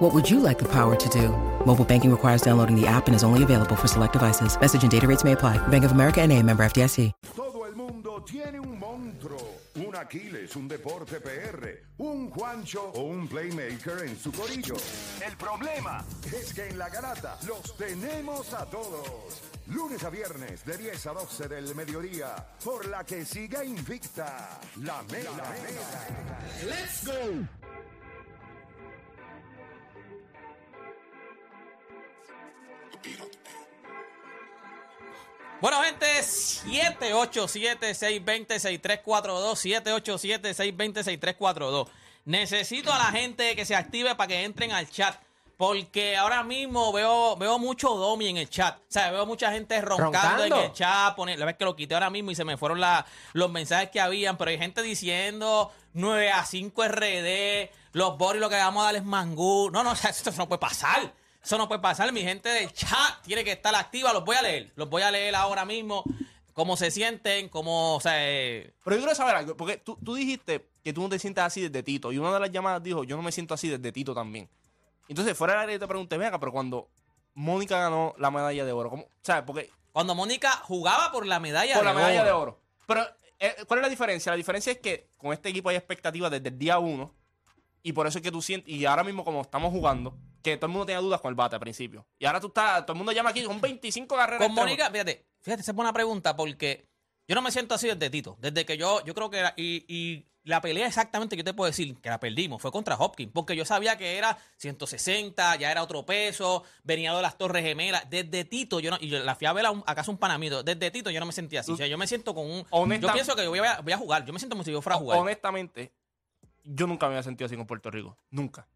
What would you like the power to do? Mobile banking requires downloading the app and is only available for select devices. Message and data rates may apply. Bank of America and a member FDIC. Todo el mundo tiene un monstruo, un Aquiles, un Deporte PR, un Juancho o un Playmaker en su corillo. El problema es que en la garata los tenemos a todos. Lunes a viernes de 10 a 12 del mediodía, por la que siga invicta la mega. Let's go. Bueno, gente, 787-620-6342. 787-620-6342. Necesito a la gente que se active para que entren al chat. Porque ahora mismo veo, veo mucho domi en el chat. O sea, veo mucha gente roncando, en el chat. Pone, la vez que lo quité ahora mismo y se me fueron la- los mensajes que habían. Pero hay gente diciendo 9 a 5 RD, los Boris lo que vamos a dar es mangú. No, no, o sea, esto no puede pasar. Eso no puede pasar. Mi gente del chat tiene que estar activa. Los voy a leer. Los voy a leer ahora mismo. Cómo se sienten, cómo, o sea, eh, Pero yo quiero saber algo, porque tú, tú dijiste que tú no te sientes así desde Tito. Y una de las llamadas dijo, yo no me siento así desde Tito también. Entonces, fuera del aire te pregunté, venga, pero cuando Mónica ganó la medalla de oro, ¿cómo? ¿Sabes? Porque cuando Mónica jugaba por la medalla por de la medalla oro. de oro. Pero, eh, ¿cuál es la diferencia? La diferencia es que con este equipo hay expectativas desde el día uno. Y por eso es que tú sientes, y ahora mismo como estamos jugando, que todo el mundo tenía dudas con el bate al principio. Y ahora tú estás, todo el mundo llama aquí, son 25 carreras. Con. Mónica, fíjate, fíjate, esa es buena pregunta porque yo no me siento así desde Tito. Desde que yo, yo creo que era, y, y la pelea exactamente, yo te puedo decir que la perdimos, fue contra Hopkins, porque yo sabía que era 160, ya era otro peso, venía de las Torres Gemelas. Desde Tito, yo no, y yo la fui a ver a, un- un panamito, desde Tito yo no me sentía así. O sea, yo me siento con un. Yo pienso que yo voy a, voy a jugar, yo me siento como si yo fuera a jugar. Honestamente, yo nunca me había sentido así con Puerto Rico. Nunca.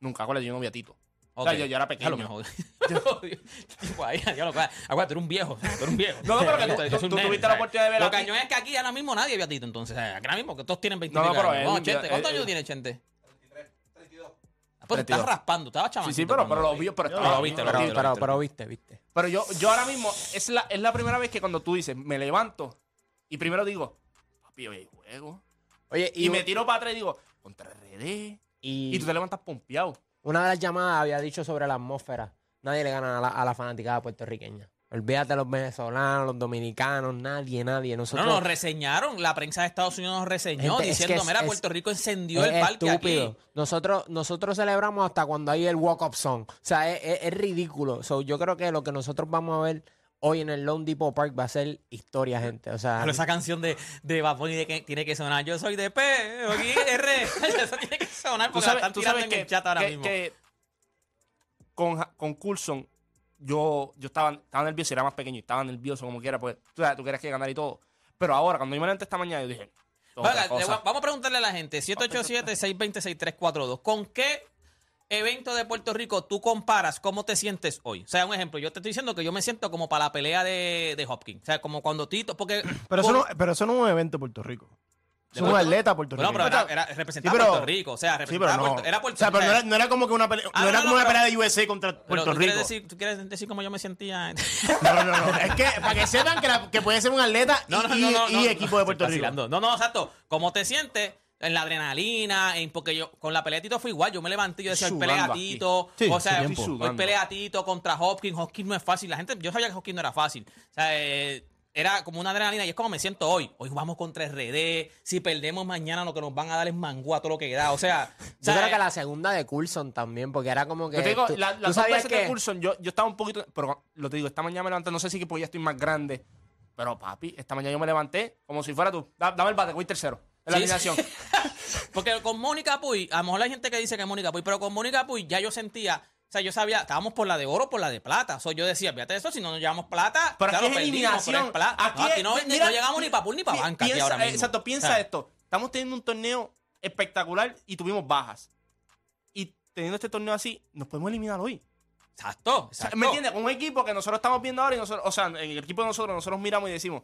Nunca. Acuérdate, yo no vi a Tito. O sea, Ok. yo, yo era Ya pequeño. lo mejor. Ya lo- Aguanta, tú eres un viejo. Tú eres un viejo. No, no, pero que tú- Yo tú- tú tuviste la oportunidad de ver Lo cañón es que aquí ahora mismo nadie ve a Tito, entonces. Ahora mismo que todos tienen 20 No, no, pero él- él- ¿Cuántos años tiene Chente? 33. Ah, pues te 32. estás raspando, estaba Sí, chamando. sí, pero, pero lo vio, pero estaba lo viste, pero- pero- viste. pero- viste, viste. Pero yo, yo ahora mismo, es la, es la primera vez que cuando tú dices, me levanto y primero digo, papi, hoy hay juego. Oye, Y, y, me tiro para atrás y digo, contra RD. y Y tú te levantas pompeado. una de las llamadas había dicho sobre la atmósfera. Nadie le gana a la, a la fanaticada puertorriqueña. Olvídate los venezolanos, los dominicanos, nadie, nadie. No, Nosotros, nos reseñaron, la prensa de Estados Unidos nos reseñó Gente, es diciendo, que es- mira, es- Puerto Rico encendió es el parque estúpido. aquí. Nosotros, nosotros celebramos hasta cuando hay el walk-up song. O sea, es, es- es ridículo. So, yo creo que lo que nosotros vamos a ver hoy en el Lone Depot Park va a ser historia, gente. O sea, Pero esa canción de, de Bad Bunny de que tiene que sonar, yo soy de P, aquí R, eso tiene que sonar Tú porque la sabes, están tirando sabes en que, el chat ahora que- mismo. que con, con Coulson, yo, yo estaba, estaba nervioso, era más pequeño y estaba nervioso como quiera, pues tú, sabes, tú querías que ganar y todo. Pero ahora, cuando yo me levanté esta mañana, yo dije, otra cosa. vamos a preguntarle a la gente, 787-620-6342, ¿con qué evento de Puerto Rico tú comparas cómo te sientes hoy? O sea, un ejemplo, yo te estoy diciendo que yo me siento como para la pelea de, de Hopkins, o sea, como cuando Tito, porque... Pero eso, no, pero eso no es un evento de Puerto Rico. ¿De Es un Puerto- atleta Bueno, puertorriqueño. pero era, era Sí, pero- Puerto Rico, o sea, Sí, pero no. Puerto, era Puerto o sea, pero no era, no era como que una pelea, Ah, no no, era no, como una pelea de USA contra Puerto ¿tú quieres Rico. decir, ¿Tú quieres decir cómo yo me sentía? No, no, no, no. Es que para que sepan que, la- que puede ser un atleta y, No, no, y- no, no, y no, equipo no, de Puerto Rico. No, no, exacto. ¿Cómo te sientes? En la adrenalina, en, porque yo con la pelea de Tito fue igual. Yo me levanté y yo decía, hoy pelea a. Tito. Sí, o sea, hoy pelea a Tito contra Hopkins. Hopkins no es fácil. La gente, yo sabía que Hopkins no era fácil. O sea, eh, era como una adrenalina y es como me siento hoy. Hoy vamos contra RD. Si perdemos mañana, lo que nos van a dar es mangú a todo lo que da. O sea, yo creo que la segunda de Coulson también, porque era como que. Yo te digo, tú- la- tú las dos sabías veces de que- Coulson, yo, yo estaba un poquito. Pero lo te digo, esta mañana me levanté, no sé si que porque ya estoy más grande. Pero papi, esta mañana yo me levanté como si fuera tú. Da- Dame el bate, voy tercero. La Sí, alineación. Porque con Mónica Puy, a lo mejor hay gente que dice que es Mónica Puy, pero con Mónica Puy ya yo sentía, o sea, yo sabía, estábamos por la de oro, por la de plata. O sea, yo decía, fíjate eso, si no nos llevamos plata, Pero claro, aquí es eliminación. pero es plata. No, aquí no, es- no llegamos ni para pool ni para banca aquí piensa- ahora mismo. Exacto, piensa O sea, esto. Estamos teniendo un torneo espectacular y tuvimos bajas. Y teniendo este torneo así, nos podemos eliminar hoy. Exacto. ¿Me entiendes? Un equipo que nosotros estamos viendo ahora y nosotros, o sea, en el equipo de nosotros, nosotros miramos y decimos,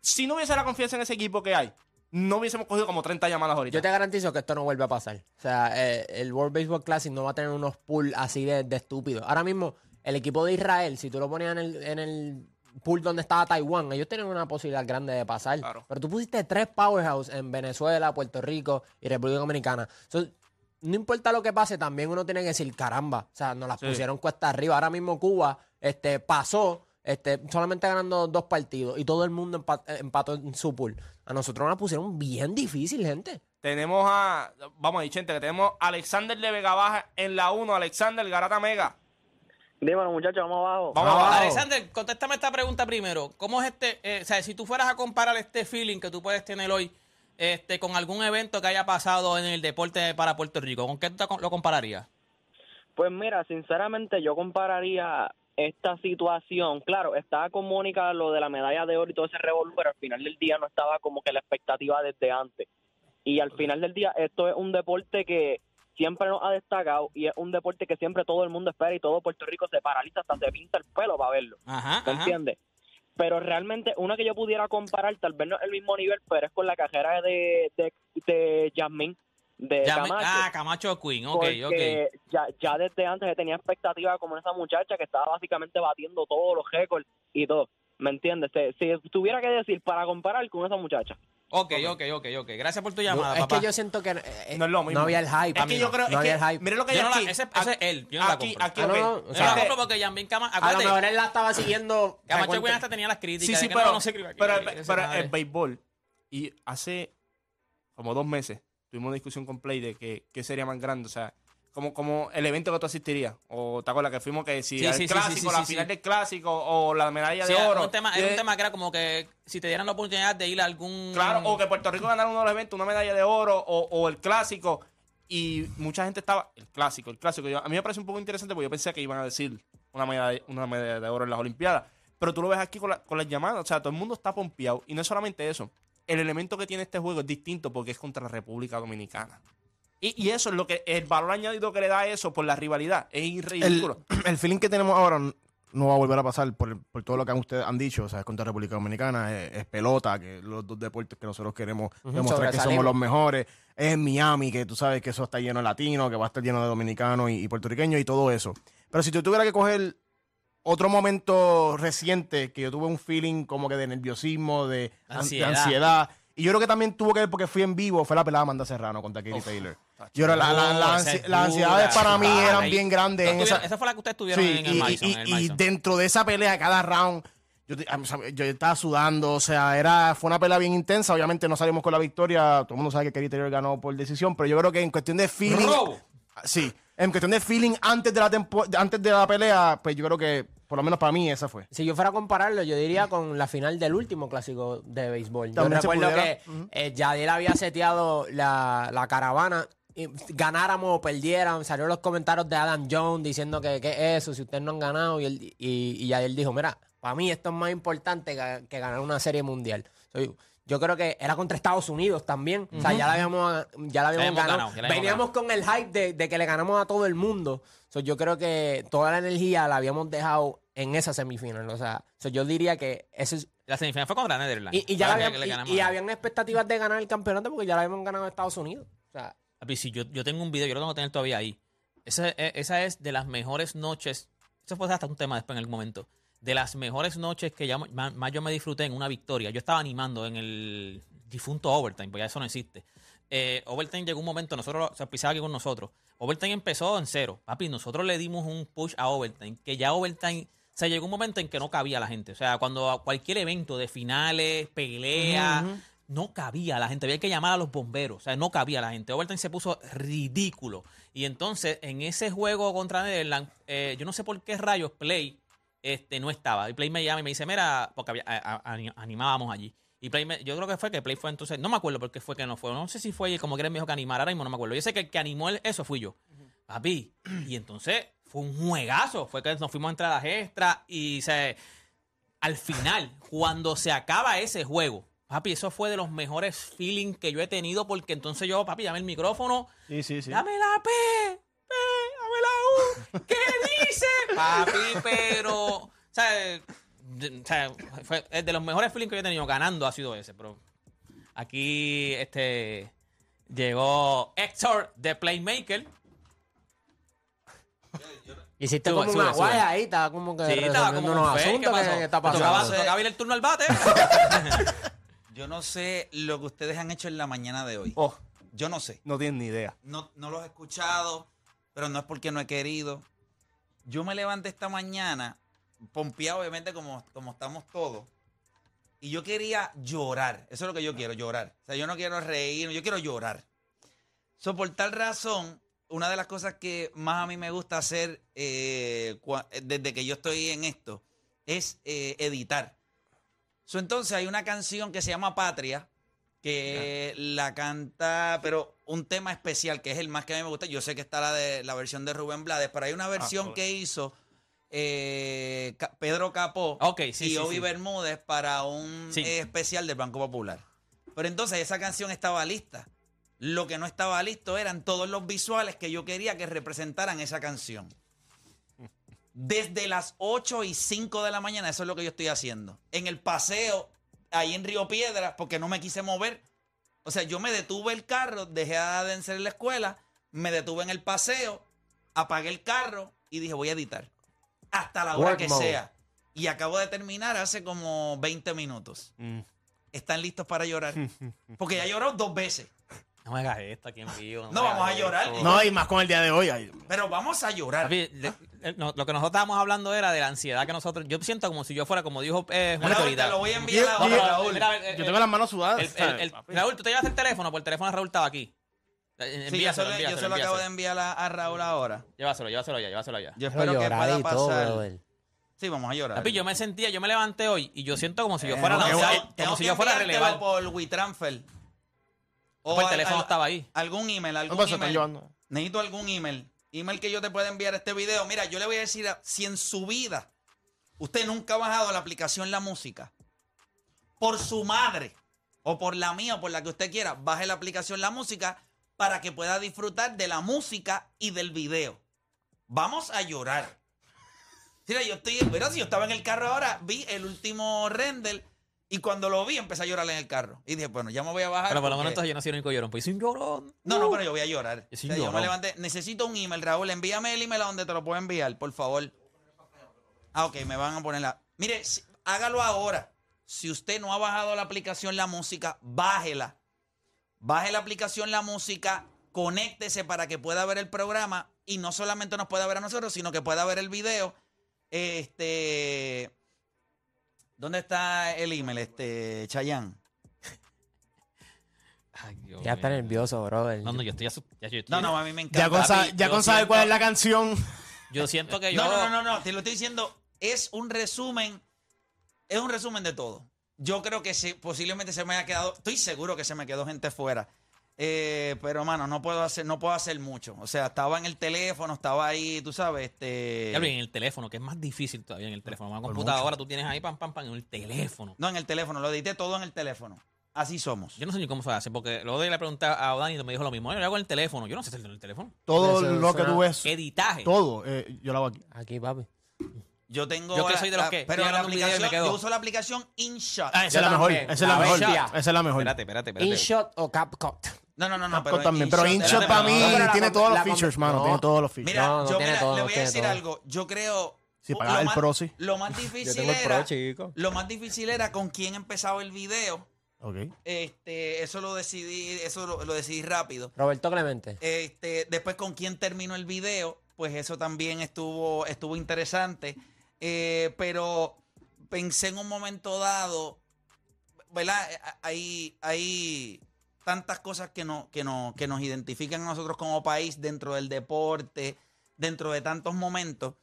Si no hubiese la confianza en ese equipo que hay, no hubiésemos cogido como 30 llamadas ahorita. Yo te garantizo que esto no vuelve a pasar. O sea, eh, el World Baseball Classic no va a tener unos pools así de, de estúpidos. Ahora mismo, el equipo de Israel, si tú lo ponías en el, en el pool donde estaba Taiwán, ellos tienen una posibilidad grande de pasar. Claro. Pero tú pusiste tres powerhouse en Venezuela, Puerto Rico y República Dominicana. So, no importa lo que pase, también uno tiene que decir, caramba, o sea, nos las Sí. pusieron cuesta arriba. Ahora mismo Cuba este, pasó este, solamente ganando dos partidos y todo el mundo empa- eh, empató en su pool. A nosotros nos la pusieron bien difícil, gente. Tenemos a. Vamos a gente, que tenemos a Alexander de Vega Baja en la 1. Alexander Garata Mega. Dímelo, muchachos, vamos abajo. Vamos abajo. Alexander, contéstame esta pregunta primero. ¿Cómo es este, eh, o sea, si tú fueras a comparar este feeling que tú puedes tener hoy este, con algún evento que haya pasado en el deporte para Puerto Rico, ¿con qué tú lo compararías? Pues mira, sinceramente yo compararía esta situación. Claro, estaba con Mónica lo de la medalla de oro y todo ese revolver, pero al final del día no estaba como que la expectativa desde antes. Y al final del día esto es un deporte que siempre nos ha destacado y es un deporte que siempre todo el mundo espera y todo Puerto Rico se paraliza hasta se pinta el pelo para verlo. Ajá, ¿Me ajá. entiendes? Pero realmente, una que yo pudiera comparar, tal vez no es el mismo nivel, pero es con la carrera de, de, de Yasmín, de Ya me- Camacho. ah, Camacho Queen, ok, ok. porque Ya, ya desde antes se tenía expectativa como esa muchacha que estaba básicamente batiendo todos los récords y todo. ¿Me entiendes? Si, si tuviera que decir para comparar con esa muchacha. Ok, ok, ok, ok. Gracias por tu llamada, es papá. que yo siento que eh, No es lo mismo. no había el hype. Es que yo creo. no es había que, el hype. Mire lo que hay Yo no la- ese- ese es él, yo no la aquí, compro. aquí, Ah, no, ok. no, o Yo no la compro porque Yambin Cama... A lo mejor él la estaba siguiendo. Camacho. Queen hasta tenía las críticas. Sí, sí, pero, no, no se aquí, pero, pero el béisbol. Y hace como dos meses tuvimos una discusión con Play de que qué sería más grande. O sea, como, como el evento que tú asistirías. O te acuerdas que fuimos que si Sí, el sí, clásico, sí, la final del clásico o la medalla de era oro. un tema, era un tema que era como que si te dieran la oportunidad de ir a algún... Claro, o que Puerto Rico ganara uno de los eventos, una medalla de oro o, o el clásico. Y mucha gente estaba. El clásico, el clásico. Yo- a mí me parece un poco interesante porque yo pensé que iban a decir una medalla, una medalla de oro en las Olimpiadas. Pero tú lo ves aquí con, la- con las llamadas. O sea, todo el mundo está pompeado. Y no es solamente eso. El elemento que tiene este juego es distinto porque es contra la República Dominicana. Y, y eso es lo que. El valor añadido que le da eso por la rivalidad. Es el, ridículo. el feeling que tenemos ahora no va a volver a pasar por, por todo lo que han- ustedes han dicho. O sea, es contra República Dominicana, es, es pelota, que los dos deportes que nosotros queremos demostrar que somos los mejores. Es Miami, que tú sabes que eso está lleno de latinos, que va a estar lleno de dominicanos y, y puertorriqueños y todo eso. Pero si tú tuviera que coger otro momento reciente que yo tuve un feeling como que de nerviosismo, de de Ansiedad. Y yo creo que también tuvo que ver porque fui en vivo, fue la pelada Amanda Serrano contra Katie Taylor. Yo la, la- ansi- las ansiedades para mí eran Ahí- bien grandes en esa, esa fue la que ustedes tuvieron Sí, en el y, y- en el y Madison. dentro de esa pelea, cada round, yo estaba sudando, o sea, era, fue una pelea bien intensa. Obviamente no salimos con la victoria, todo el mundo sabe que Kerry Taylor ganó por decisión, pero yo creo que en cuestión de feeling, ¡Robo! Sí, en cuestión de feeling antes de la tempo- antes de la pelea, pues yo creo que por lo menos para mí esa fue. Si yo fuera a compararlo, yo diría con la final del último clásico de béisbol. Yo También se recuerdo pudiera. que eh, Yadiel había seteado la, la caravana. Y ganáramos o perdieran, salieron los comentarios de Adam Jones diciendo que, que eso, si ustedes no han ganado. Y, él, y, y Yadiel dijo: Mira, para mí esto es más importante que, que ganar una serie mundial. So, yo, creo que era contra Estados Unidos también. O sea, ya la habíamos, ya la habíamos habíamos ganado. ganado, ya la habíamos Veníamos con el hype de, de que le ganamos a todo el mundo. So, yo creo que toda la energía la habíamos dejado en esa semifinal. O sea, so, yo diría que ese es. La semifinal fue contra Netherlands. Y, y ya le y- y habían expectativas de ganar el campeonato porque ya la habíamos ganado a Estados Unidos. O sea, si yo, yo tengo un video, yo lo tengo que tener todavía ahí. Esa, e- esa es de las mejores noches. Eso fue hasta un tema después en algún momento. De las mejores noches que ya más, yo me disfruté en una victoria. Yo estaba animando en el difunto Overtime, porque ya eso no existe. Eh, Overtime llegó un momento, nosotros se pisaba aquí con nosotros. Overtime empezó en cero. Papi, nosotros le dimos un push a Overtime, que ya Overtime. O sea, llegó un momento en que no cabía la gente. O sea, cuando a cualquier evento de finales, peleas, no cabía la gente. Había que llamar a los bomberos. O sea, no cabía la gente. Overtime se puso ridículo. Y entonces, en ese juego contra Netherlands, eh, yo no sé por qué rayos Play este, no estaba. Y Play me llama y me dice, mira, porque había- a- a- ani- animábamos allí. Y Play me- yo creo que fue que Play fue entonces, no me acuerdo por qué fue que no fue. No sé si fue como que él me dijo que animara, ahora mismo no me acuerdo. Yo sé que el que animó el- eso fui yo. Papi. Y entonces fue un juegazo. Fue que nos fuimos a entradas extras y se, al final, cuando se acaba ese juego, papi, eso fue de los mejores feelings que yo he tenido porque entonces yo, papi, llamé el micrófono, Sí, sí, sí. dame la P, dame la U, ¿qué dice? Papi, pero, o sea, de- o sea, fue es de los mejores feelings que yo he tenido ganando ha sido ese, pero aquí este llegó Héctor de Playmaker. Hiciste Sube, como sube, una sube. guaya ahí, estaba como que Sí, estaba como unos un fake, ¿qué asuntos. pasó? ¿Qué, qué está ¿Te tocaba, pasando? te tocaba ir el turno al bate? Yo no sé lo que ustedes han hecho en la mañana de hoy. Oh, Yo no sé. no tienen ni idea. No, no los he escuchado, pero no es porque no he querido. Yo me levanté esta mañana, pompeado obviamente como, como estamos todos, y yo quería llorar. Eso es lo que yo quiero, llorar. O sea, yo no quiero reír, yo quiero llorar. So, por tal razón, una de las cosas que más a mí me gusta hacer eh, desde que yo estoy en esto es eh, editar. So, entonces hay una canción que se llama Patria, que la canta, pero un tema especial, que es el más que a mí me gusta. Yo sé que está la de la versión de Rubén Blades, pero hay una versión ok. que hizo eh, Pedro Capó Ok, sí, y sí, Obi sí. Bermúdez para un eh, especial del Banco Popular. Pero entonces esa canción estaba lista. Lo que no estaba listo eran todos los visuales que yo quería que representaran esa canción. Desde las 8 y 5 de la mañana, eso es lo que yo estoy haciendo. En el paseo, ahí en Río Piedras, porque no me quise mover. O sea, yo me detuve el carro, dejé a Denzel en la escuela, me detuve en el paseo, apagué el carro y dije, voy a editar. Hasta la hora Work que mode. sea. Y acabo de terminar hace como 20 minutos. Mm. ¿Están listos para llorar? Porque ya lloró dos veces. No me hagas esto aquí en vivo. No, me vamos hagas a llorar. esto. No, y más con el día de hoy. ay, Pero vamos a llorar. Papi, le- eh, no, lo que nosotros estábamos hablando era de la ansiedad que nosotros. Yo siento como si yo fuera, como dijo eh, Juanito Raúl, ahorita. te lo voy a enviar Yo- ahora, Raúl. Mira, eh, Yo eh, tengo las manos sudadas. el- el- ¿sabes, el- papi? Raúl, tú te llevas el teléfono, porque el teléfono de Raúl estaba aquí. Eh, Sí, yo se Envíaselo, lo, yo envíaselo, se lo acabo de envíaselo. enviar a, a Raúl ahora. Llévaselo, llévaselo ya, llévaselo ya. Yo espero que pueda pasar. Sí, vamos a llorar. Papi, yo me sentía, yo me levanté hoy y yo siento como si yo Eh, fuera no, lanzado, tengo- como tengo si que yo fuera relevar. por WeTransfer. O Pues el teléfono al- estaba ahí. Algún email, algún No, pues, email. Necesito algún email. Email que yo te pueda enviar este video. Mira, yo le voy a decir, a- si en su vida usted nunca ha bajado la aplicación La Música, por su madre, o por la mía, o por la que usted quiera, baje la aplicación La Música para que pueda disfrutar de la música y del video. Vamos a llorar. Mira, yo estoy, mira, si yo estaba en el carro ahora, vi el último render y cuando lo vi empecé a llorar en el carro. Y dije, bueno, ya me voy a bajar. Pero por lo menos entonces yo no soy el único llorón. Pues soy un llorón. no, no, pero yo voy a llorar. O sea, yo me levanté. Necesito un email, Raúl. Envíame el email a donde te lo puedo enviar, por favor. Ah, ok, me van a poner la. Mire, hágalo ahora. Si usted no ha bajado la aplicación La Música, bájela. Baje la aplicación La Música, conéctese para que pueda ver el programa y no solamente nos pueda ver a nosotros, sino que pueda ver el video. Este. ¿Dónde está el email, este, Chayán? Ay, Dios Ya está mío. nervioso, brother. No, no, yo estoy asustado. Ya, yo, estoy- No, no, a mí me encanta. Ya con, papi, ya yo con saber siento- cuál es la canción. yo siento que yo. No, no, no, no, no, te lo estoy diciendo. Es un resumen, es un resumen de todo. Yo creo que se, posiblemente se me haya quedado, estoy seguro que se me quedó gente fuera. Eh, pero, mano, no puedo hacer, no puedo hacer mucho. O sea, estaba en el teléfono, estaba ahí, tú sabes, este. Ya en el teléfono, que es más difícil todavía en el teléfono. Una computadora tú tienes ahí, pam, pam, pam, en el teléfono. No, en el teléfono, lo edité todo en el teléfono. Así somos. Yo no sé ni cómo se hace, porque luego de le pregunté a Dani y me dijo lo mismo. Yo lo hago en el teléfono. Yo no sé hacerlo en el teléfono. Todo Eso lo que tú ves. Editaje. Todo. eh, yo lo hago aquí. Aquí, papi. Yo tengo. Yo que soy de los la- que Pero la y me aplicación, quedo. yo uso la aplicación InShot. Ah, esa es la mejor. Esa es la mejor. Esa es la mejor. Espérate, espérate, espérate. InShot o CapCut. No, no, no, no. Capcom también. Pero InShot para mí no, pero la tiene todos los features, mano. no. Tiene todos los features. Mira, No, no yo tiene mira, todo, le voy a decir todo. algo. Yo creo. Sí, lo pagar el más- Pro, sí. Lo más difícil era. Lo más difícil era con quién empezaba el video. Ok. Este, eso lo decidí, eso lo, lo decidí rápido. Roberto Clemente. Este, después con quién terminó el video, pues eso también estuvo, estuvo interesante. Eh, pero pensé en un momento dado, ¿verdad? Eh, Hay, hay tantas cosas que, no, que, no, que nos identifican a nosotros como país dentro del deporte, dentro de tantos momentos.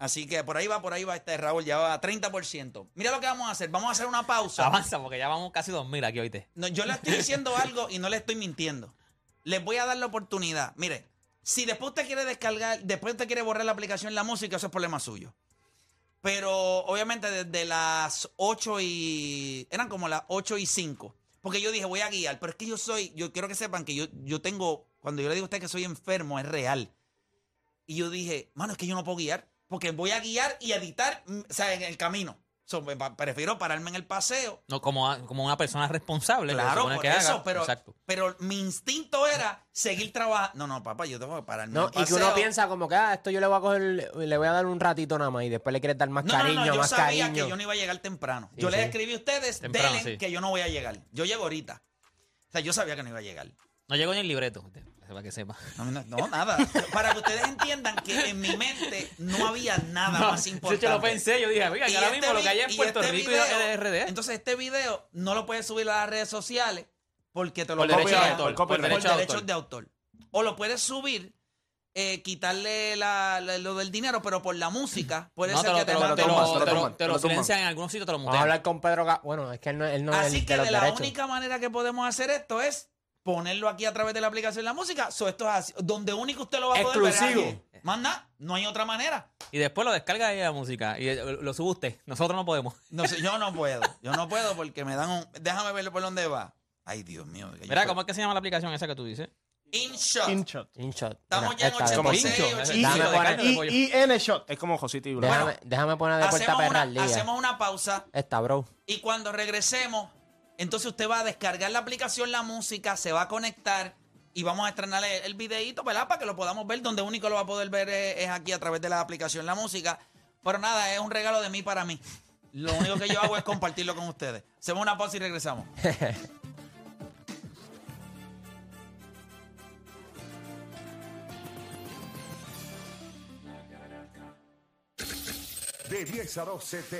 Así que por ahí va, por ahí va este Raúl, ya va a 30%. Mira lo que vamos a hacer, vamos a hacer una pausa. Avanza, porque ya vamos casi 2000 aquí, oíste. No, yo le estoy diciendo algo y no le estoy mintiendo. Les voy a dar la oportunidad. Mire, si después usted quiere descargar, después usted quiere borrar la aplicación La Música, eso es problema suyo. Pero obviamente desde las 8 y... Eran como las 8 y 5. Porque yo dije, voy a guiar. Pero es que yo soy... Yo quiero que sepan que yo, yo tengo... Cuando yo le digo a usted que soy enfermo, es real. Y yo dije, mano, es que yo no puedo guiar. Porque voy a guiar y editar, mm, o sea, en el camino. So, prefiero pararme en el paseo. No, como, a- como una persona responsable. Claro, por que eso, haga. pero, Exacto. pero mi instinto era seguir trabajando. No, no, papá, yo tengo que pararme. No, en el y que uno paseo. piensa como que, ah, esto yo le voy a coger, le voy a dar un ratito nada más y después le quieres dar más No, no, cariño, no, yo más sabía cariño. que yo no iba a llegar temprano. Sí, yo les sí. escribí a ustedes, Temprano, denle sí. que yo no voy a llegar. Yo llego ahorita. O sea, yo sabía que no iba a llegar. No llegó ni el libreto, para que sepa. No, no, no, nada. Para que ustedes entiendan que en mi mente no había nada más De importante. hecho, lo pensé, yo dije, mira, Y que ahora este mismo lo que hay en Puerto este Rico video- y RD. Entonces, este video no lo puedes subir a las redes sociales porque te lo Por derecho de bloquean autor, por por derecho de derechos autor. de autor. O lo puedes subir, eh, quitarle la- la- lo del dinero, pero por la música puede No, ser te lo, que te te, lo, te lo, más. te lo te lo- tumban, te te lo lo tumban. silencian en algunos sitios, te lo Vamos a mutean. hablar con Pedro Ga- Bueno, es que él no, él no es Así el que de de la derechos. única manera que podemos hacer esto es ponerlo aquí a través de la aplicación de la música. So, esto es así, donde único usted lo va a poder ver. Exclusivo. nada, no hay otra manera. Y después lo descarga ahí la música y eh, lo sube usted. Nosotros no podemos. No sé, yo no puedo. Yo no puedo porque me dan un. Déjame ver por dónde va. Ay, Dios mío. Mira, ¿cómo es que se llama la aplicación esa que tú dices? InShot. InShot. InShot. Estamos ya en esta de- 86, Pincho. 87. Déjame Pincho de poner- carne de pollo. Y, y N shot. Es como Josito y. Déjame, déjame poner de puerta perra una, al día. hacemos una pausa Esta, bro. y cuando regresemos, entonces usted va a descargar la aplicación La Música, se va a conectar y vamos a estrenar el, el videíto, ¿verdad? Para que lo podamos ver. Donde único lo va a poder ver es, aquí a través de la aplicación La Música. Pero nada, es un regalo de mí para mí. Lo único que yo hago es compartirlo con ustedes. Hacemos una pausa y regresamos. De 10 a 12 te